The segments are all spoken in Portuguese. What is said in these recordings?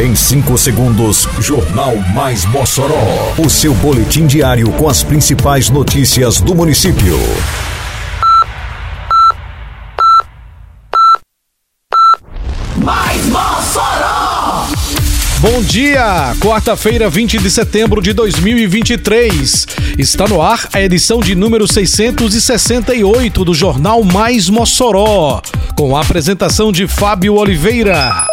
Em 5 segundos, Jornal Mais Mossoró. O seu boletim diário com as principais notícias do município. Mais Mossoró! Bom dia! Quarta-feira, 20 de setembro de 2023. Está no ar a edição de número 668 do Jornal Mais Mossoró, com a apresentação de Fábio Oliveira.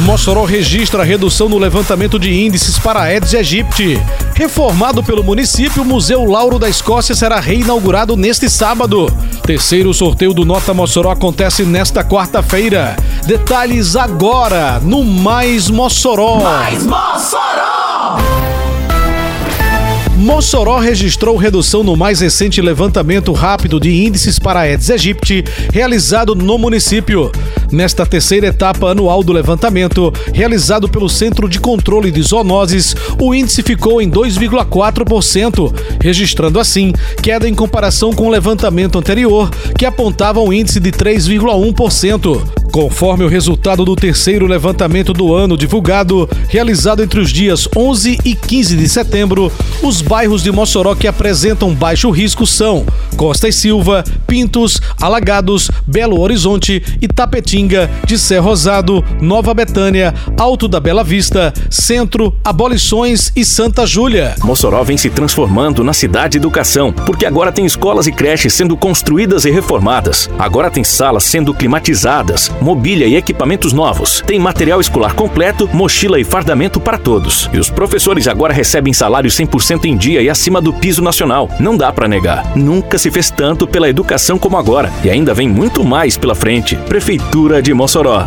Mossoró registra redução no levantamento de índices para Aedes aegypti. Reformado pelo município, o Museu Lauro da Escócia será reinaugurado neste sábado. Terceiro sorteio do Nota Mossoró acontece nesta quarta-feira. Detalhes agora no Mais Mossoró. Mais Mossoró! Mossoró registrou redução no mais recente levantamento rápido de índices para Aedes aegypti realizado no município. Nesta terceira etapa anual do levantamento, realizado pelo Centro de Controle de Zoonoses, o índice ficou em 2,4%, registrando assim queda em comparação com o levantamento anterior, que apontava um índice de 3,1%. Conforme o resultado do terceiro levantamento do ano divulgado, realizado entre os dias 11 e 15 de setembro, os bairros de Mossoró que apresentam baixo risco são Costa e Silva, Pintos, Alagados, Belo Horizonte, Itapetinga, de Sé Rosado, Nova Betânia, Alto da Bela Vista, Centro, Abolições e Santa Júlia. Mossoró vem se transformando na cidade de educação, porque agora tem escolas e creches sendo construídas e reformadas. Agora tem salas sendo climatizadas, mobília e equipamentos novos. Tem material escolar completo, mochila e fardamento para todos. E os professores agora recebem salário 100% em dia e acima do piso nacional. Não dá para negar. Nunca se fez tanto pela educação como agora. E ainda vem muito mais pela frente. Prefeitura de Mossoró.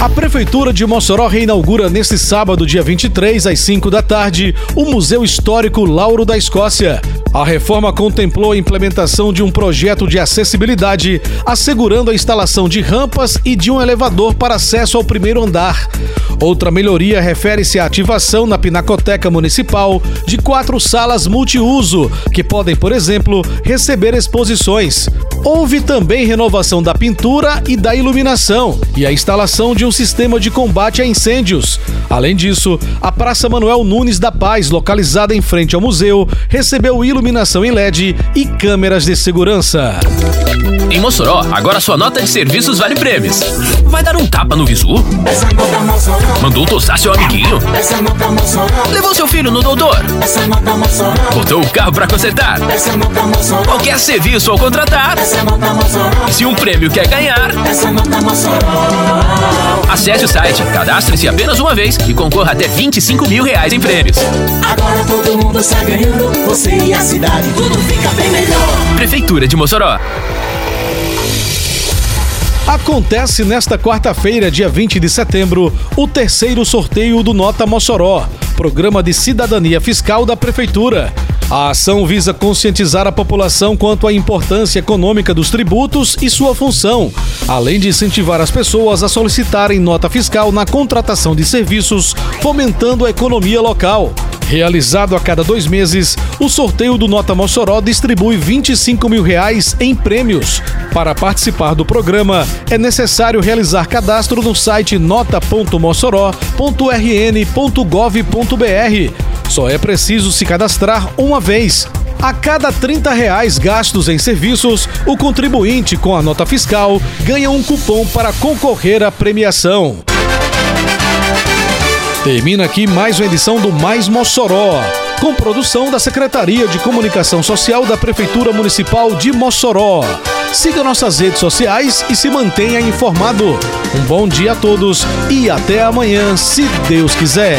A Prefeitura de Mossoró reinaugura neste sábado, dia 23, às 5 da tarde, o Museu Histórico Lauro da Escócia. A reforma contemplou a implementação de um projeto de acessibilidade, assegurando a instalação de rampas e de um elevador para acesso ao primeiro andar. Outra melhoria refere-se à ativação na Pinacoteca Municipal de quatro salas multiuso, que podem, por exemplo, receber exposições. Houve também renovação da pintura e da iluminação e a instalação de um sistema de combate a incêndios. Além disso, a Praça Manuel Nunes da Paz, localizada em frente ao museu, recebeu iluminação em LED e câmeras de segurança. Em Mossoró, agora sua nota de serviços vale prêmios. Vai dar um tapa no visu? Mandou tostar seu amiguinho? Levou seu filho no doutor? Botou o carro pra consertar? Qualquer serviço ao contratar? Se um prêmio quer ganhar? Acesse o site, cadastre-se apenas uma vez e concorra até 25 mil reais em prêmios. Agora todo mundo está ganhando, você e a cidade, tudo fica bem melhor. Prefeitura de Mossoró. Acontece nesta quarta-feira, dia 20 de setembro, o terceiro sorteio do Nota Mossoró, programa de cidadania fiscal da Prefeitura. A ação visa conscientizar a população quanto à importância econômica dos tributos e sua função, além de incentivar as pessoas a solicitarem nota fiscal na contratação de serviços, fomentando a economia local. Realizado a cada dois meses, o sorteio do Nota Mossoró distribui 25 mil reais em prêmios. Para participar do programa, é necessário realizar cadastro no site nota.mossoró.rn.gov.br. Só é preciso se cadastrar uma vez. A cada 30 reais gastos em serviços, o contribuinte com a nota fiscal ganha um cupom para concorrer à premiação. Termina aqui mais uma edição do Mais Mossoró, com produção da Secretaria de Comunicação Social da Prefeitura Municipal de Mossoró. Siga nossas redes sociais e se mantenha informado. Um bom dia a todos e até amanhã, se Deus quiser.